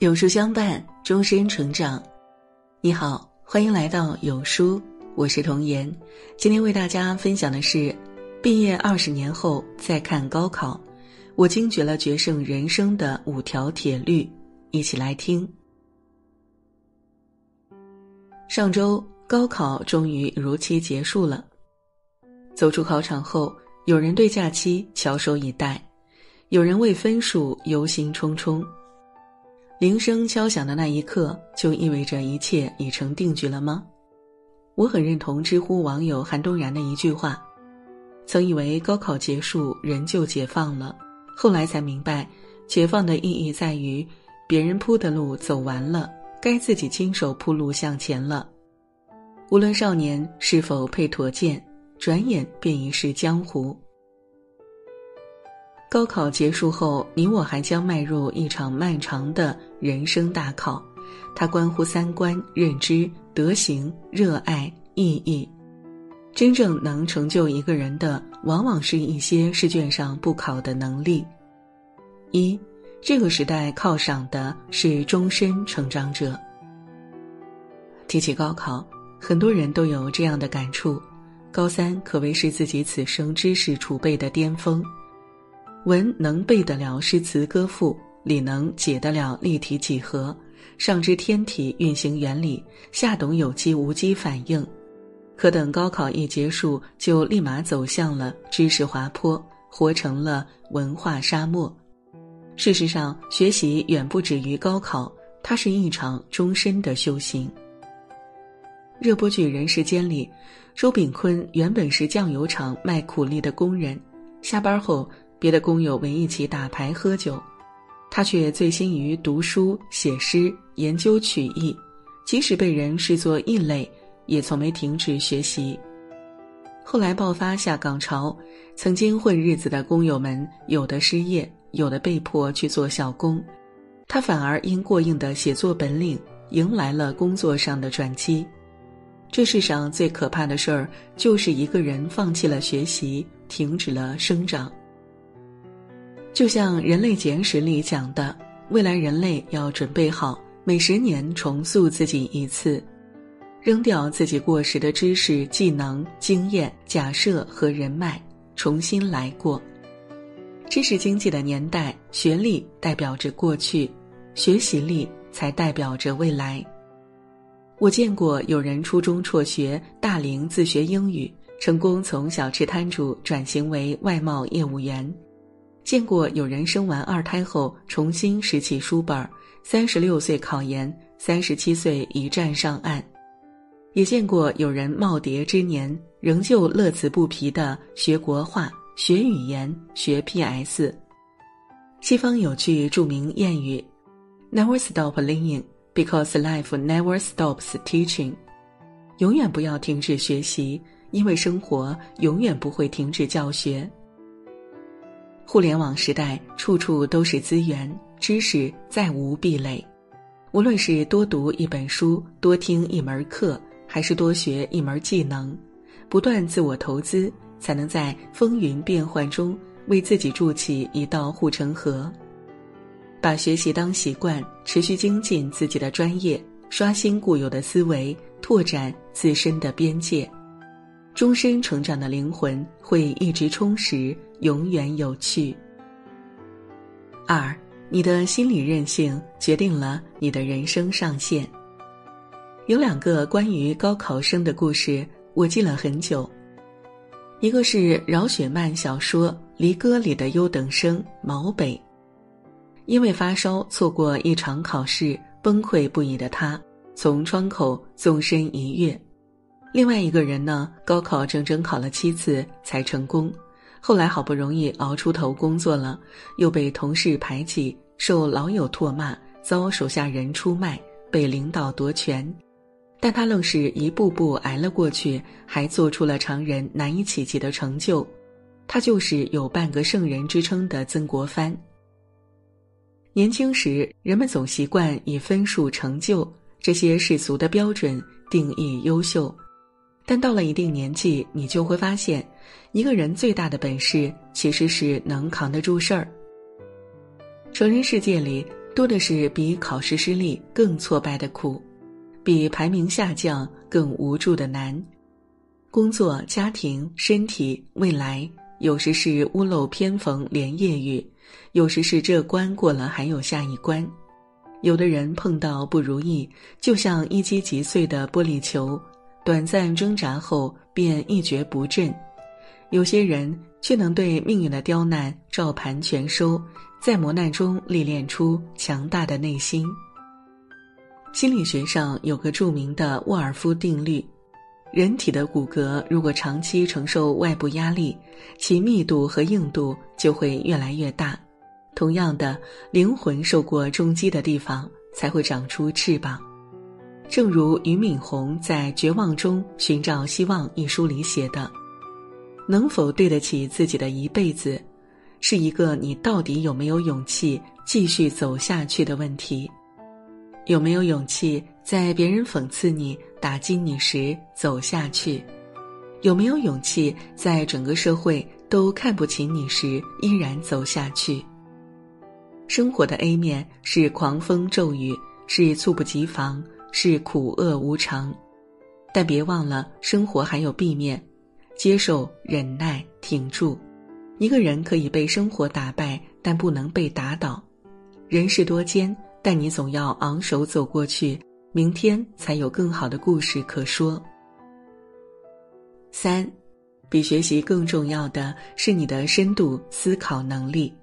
有书相伴，终身成长。你好，欢迎来到有书，我是童言。今天为大家分享的是，毕业二十年后再看高考，我惊觉了决胜人生的五条铁律，一起来听。上周高考终于如期结束了，走出考场后，有人对假期翘首以待，有人为分数忧心忡忡。铃声敲响的那一刻，就意味着一切已成定局了吗？我很认同知乎网友韩东然的一句话：“曾以为高考结束，人就解放了，后来才明白，解放的意义在于，别人铺的路走完了，该自己亲手铺路向前了。无论少年是否配驼剑，转眼便已是江湖。”高考结束后，你我还将迈入一场漫长的人生大考，它关乎三观、认知、德行、热爱、意义。真正能成就一个人的，往往是一些试卷上不考的能力。一，这个时代犒赏的是终身成长者。提起高考，很多人都有这样的感触：高三可谓是自己此生知识储备的巅峰。文能背得了诗词歌赋，理能解得了立体几何，上知天体运行原理，下懂有机无机反应。可等高考一结束，就立马走向了知识滑坡，活成了文化沙漠。事实上，学习远不止于高考，它是一场终身的修行。热播剧《人世间》里，周秉昆原本是酱油厂卖苦力的工人，下班后。别的工友围一起打牌喝酒，他却醉心于读书写诗研究曲艺，即使被人视作异类，也从没停止学习。后来爆发下岗潮，曾经混日子的工友们有的失业，有的被迫去做小工，他反而因过硬的写作本领，迎来了工作上的转机。这世上最可怕的事儿，就是一个人放弃了学习，停止了生长。就像《人类简史》里讲的，未来人类要准备好每十年重塑自己一次，扔掉自己过时的知识、技能、经验、假设和人脉，重新来过。知识经济的年代，学历代表着过去，学习力才代表着未来。我见过有人初中辍学，大龄自学英语，成功从小吃摊主转型为外贸业务员。见过有人生完二胎后重新拾起书本，三十六岁考研，三十七岁一战上岸，也见过有人耄耋之年仍旧乐此不疲的学国画、学语言、学 PS。西方有句著名谚语：“Never stop learning, because life never stops teaching。”永远不要停止学习，因为生活永远不会停止教学。互联网时代，处处都是资源，知识再无壁垒。无论是多读一本书、多听一门课，还是多学一门技能，不断自我投资，才能在风云变幻中为自己筑起一道护城河。把学习当习惯，持续精进自己的专业，刷新固有的思维，拓展自身的边界。终身成长的灵魂会一直充实，永远有趣。二，你的心理韧性决定了你的人生上限。有两个关于高考生的故事，我记了很久。一个是饶雪漫小说《离歌》里的优等生毛北，因为发烧错过一场考试，崩溃不已的他，从窗口纵身一跃。另外一个人呢，高考整整考了七次才成功，后来好不容易熬出头工作了，又被同事排挤，受老友唾骂，遭手下人出卖，被领导夺权，但他愣是一步步挨了过去，还做出了常人难以企及的成就，他就是有半个圣人之称的曾国藩。年轻时，人们总习惯以分数、成就这些世俗的标准定义优秀。但到了一定年纪，你就会发现，一个人最大的本事其实是能扛得住事儿。成人世界里多的是比考试失利更挫败的苦，比排名下降更无助的难。工作、家庭、身体、未来，有时是屋漏偏逢连夜雨，有时是这关过了还有下一关。有的人碰到不如意，就像一击即碎的玻璃球，短暂挣扎后便一蹶不振；有些人却能对命运的刁难照盘全收，在磨难中历练出强大的内心。心理学上有个著名的沃尔夫定律：人体的骨骼如果长期承受外部压力，其密度和硬度就会越来越大。同样的，灵魂受过重击的地方才会长出翅膀。正如俞敏洪在《绝望中寻找希望》一书里写的：“能否对得起自己的一辈子，是一个你到底有没有勇气继续走下去的问题。有没有勇气在别人讽刺你、打击你时走下去？有没有勇气在整个社会都看不起你时依然走下去？”生活的 A 面是狂风骤雨，是猝不及防，是苦厄无常，但别忘了，生活还有 B 面，接受、忍耐、挺住。一个人可以被生活打败，但不能被打倒。人世多艰，但你总要昂首走过去，明天才有更好的故事可说。三，比学习更重要的是你的深度思考能力。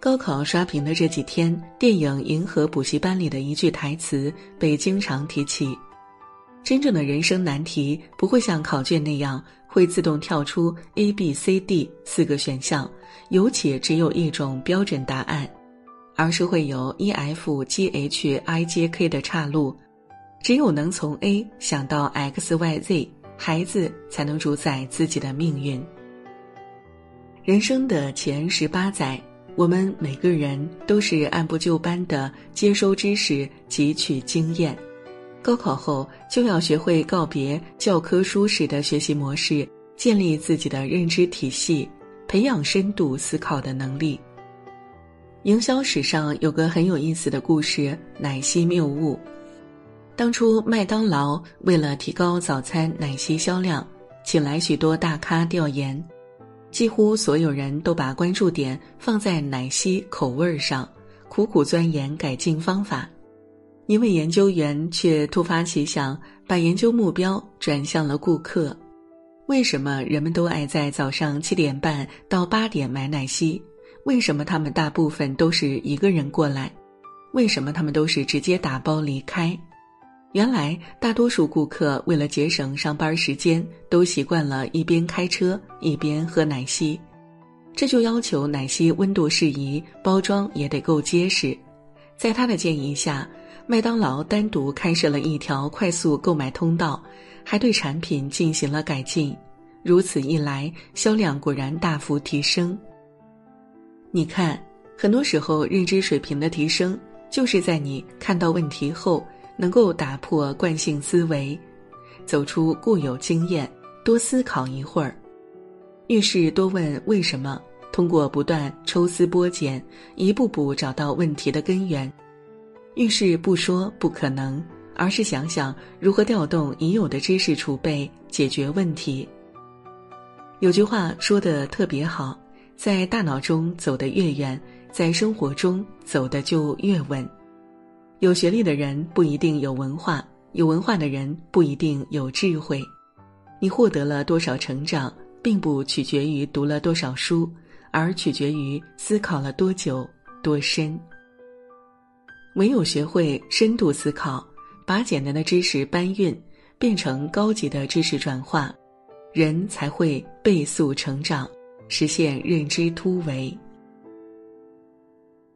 高考刷屏的这几天，电影《银河补习班》里的一句台词被经常提起：“真正的人生难题不会像考卷那样会自动跳出 A、B、C、D 四个选项，有且只有一种标准答案，而是会有 E、F、G、H、I、J、K 的岔路。只有能从 A 想到 X、Y、Z，孩子才能主宰自己的命运。人生的前十八载。”我们每个人都是按部就班的接收知识、汲取经验，高考后就要学会告别教科书式的学习模式，建立自己的认知体系，培养深度思考的能力。营销史上有个很有意思的故事——奶昔谬误。当初麦当劳为了提高早餐奶昔销量，请来许多大咖调研。几乎所有人都把关注点放在奶昔口味上，苦苦钻研改进方法。一位研究员却突发奇想，把研究目标转向了顾客。为什么人们都爱在早上七点半到八点买奶昔？为什么他们大部分都是一个人过来？为什么他们都是直接打包离开？原来，大多数顾客为了节省上班时间，都习惯了一边开车一边喝奶昔，这就要求奶昔温度适宜，包装也得够结实。在他的建议下，麦当劳单独开设了一条快速购买通道，还对产品进行了改进。如此一来，销量果然大幅提升。你看，很多时候认知水平的提升，就是在你看到问题后。能够打破惯性思维，走出固有经验，多思考一会儿，遇事多问为什么。通过不断抽丝剥茧，一步步找到问题的根源。遇事不说不可能，而是想想如何调动已有的知识储备解决问题。有句话说的特别好，在大脑中走得越远，在生活中走的就越稳。有学历的人不一定有文化，有文化的人不一定有智慧。你获得了多少成长，并不取决于读了多少书，而取决于思考了多久、多深。唯有学会深度思考，把简单的知识搬运变成高级的知识转化，人才会倍速成长，实现认知突围。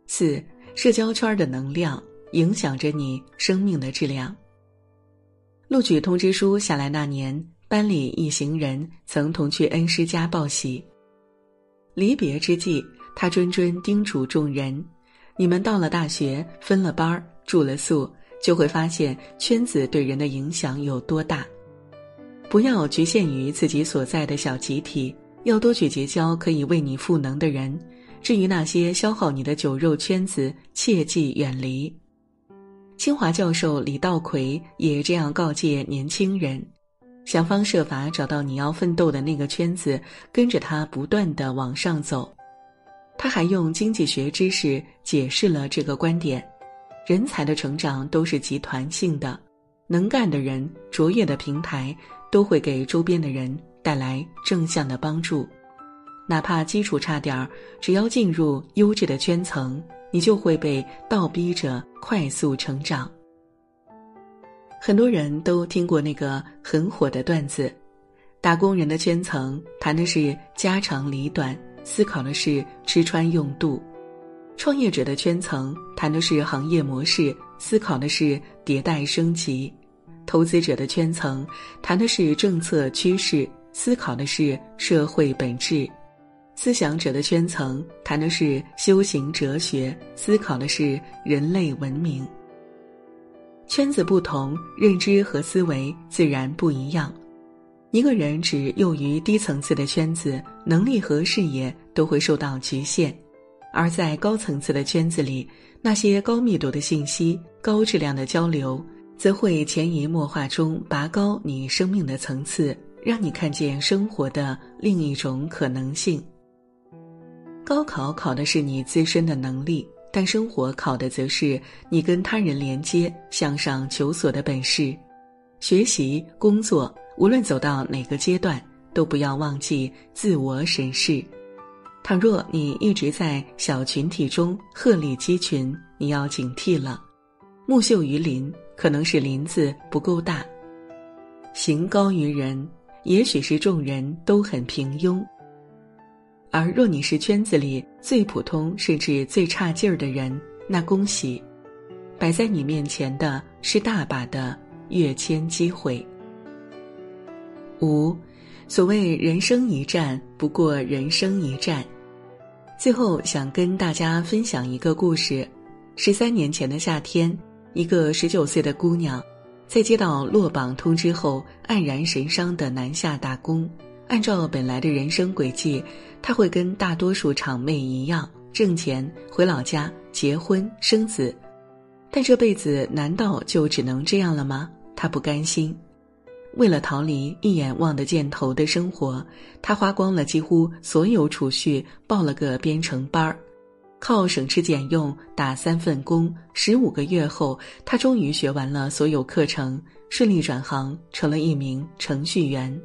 四、社交圈的能量。影响着你生命的质量。录取通知书下来那年，班里一行人曾同去恩师家报喜。离别之际，他谆谆叮嘱众人：“你们到了大学，分了班儿，住了宿，就会发现圈子对人的影响有多大。不要局限于自己所在的小集体，要多去结交可以为你赋能的人。至于那些消耗你的酒肉圈子，切记远离。清华教授李道奎也这样告诫年轻人：想方设法找到你要奋斗的那个圈子，跟着他不断的往上走。他还用经济学知识解释了这个观点：人才的成长都是集团性的，能干的人、卓越的平台都会给周边的人带来正向的帮助。哪怕基础差点儿，只要进入优质的圈层，你就会被倒逼着快速成长。很多人都听过那个很火的段子：打工人的圈层谈的是家长里短，思考的是吃穿用度；创业者的圈层谈的是行业模式，思考的是迭代升级；投资者的圈层谈的是政策趋势，思考的是社会本质。思想者的圈层谈的是修行哲学，思考的是人类文明。圈子不同，认知和思维自然不一样。一个人只囿于低层次的圈子，能力和视野都会受到局限；而在高层次的圈子里，那些高密度的信息、高质量的交流，则会潜移默化中拔高你生命的层次，让你看见生活的另一种可能性。高考考的是你自身的能力，但生活考的则是你跟他人连接、向上求索的本事。学习、工作，无论走到哪个阶段，都不要忘记自我审视。倘若你一直在小群体中鹤立鸡群，你要警惕了。木秀于林，可能是林子不够大；行高于人，也许是众人都很平庸。而若你是圈子里最普通甚至最差劲儿的人，那恭喜，摆在你面前的是大把的跃迁机会。五，所谓人生一站，不过人生一站。最后想跟大家分享一个故事：十三年前的夏天，一个十九岁的姑娘，在接到落榜通知后，黯然神伤的南下打工。按照本来的人生轨迹，他会跟大多数厂妹一样挣钱回老家结婚生子，但这辈子难道就只能这样了吗？他不甘心。为了逃离一眼望得见头的生活，他花光了几乎所有储蓄，报了个编程班儿，靠省吃俭用打三份工。十五个月后，他终于学完了所有课程，顺利转行成了一名程序员。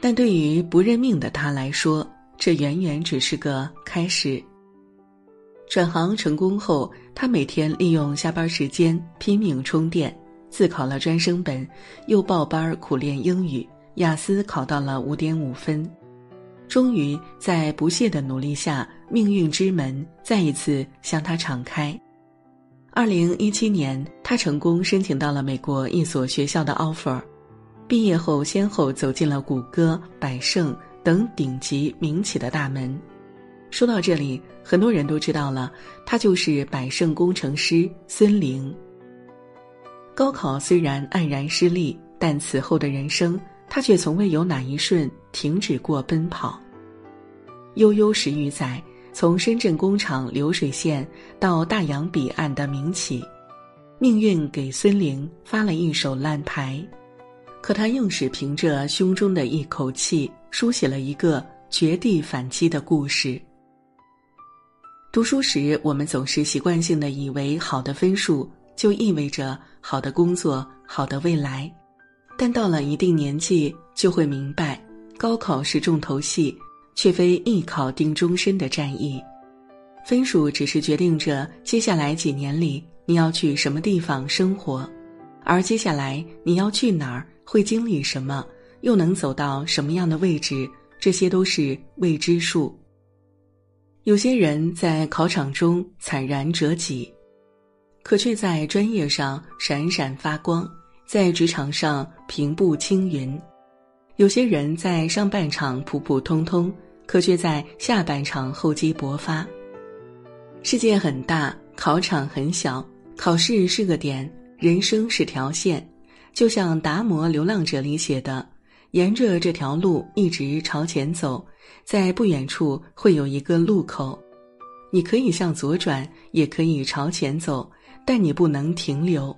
但对于不认命的他来说，这远远只是个开始。转行成功后，他每天利用下班时间拼命充电，自考了专升本，又报班苦练英语，雅思考到了五点五分。终于在不懈的努力下，命运之门再一次向他敞开。二零一七年，他成功申请到了美国一所学校的 offer。毕业后，先后走进了谷歌、百盛等顶级名企的大门。说到这里，很多人都知道了，他就是百盛工程师孙玲。高考虽然黯然失利，但此后的人生，他却从未有哪一瞬停止过奔跑。悠悠十余载，从深圳工厂流水线到大洋彼岸的民企，命运给孙玲发了一手烂牌。可他硬是凭着胸中的一口气，书写了一个绝地反击的故事。读书时，我们总是习惯性的以为好的分数就意味着好的工作、好的未来，但到了一定年纪，就会明白，高考是重头戏，却非一考定终身的战役。分数只是决定着接下来几年里你要去什么地方生活，而接下来你要去哪儿。会经历什么，又能走到什么样的位置？这些都是未知数。有些人在考场中惨然折戟，可却在专业上闪闪发光，在职场上平步青云；有些人在上半场普普通通，可却在下半场厚积薄发。世界很大，考场很小，考试是个点，人生是条线。就像《达摩流浪者》里写的：“沿着这条路一直朝前走，在不远处会有一个路口，你可以向左转，也可以朝前走，但你不能停留。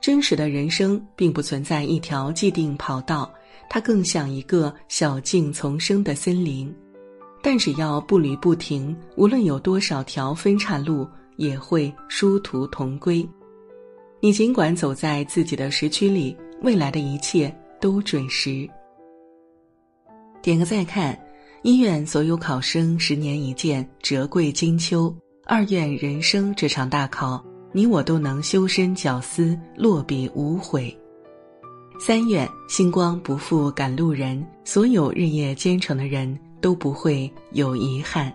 真实的人生并不存在一条既定跑道，它更像一个小径丛生的森林。但只要步履不停，无论有多少条分岔路，也会殊途同归。你尽管走在自己的时区里，未来的一切。都准时。点个再看，一院所有考生十年一见，折桂金秋。二院人生这场大考，你我都能修身绞丝，落笔无悔。三院星光不负赶路人，所有日夜兼程的人都不会有遗憾。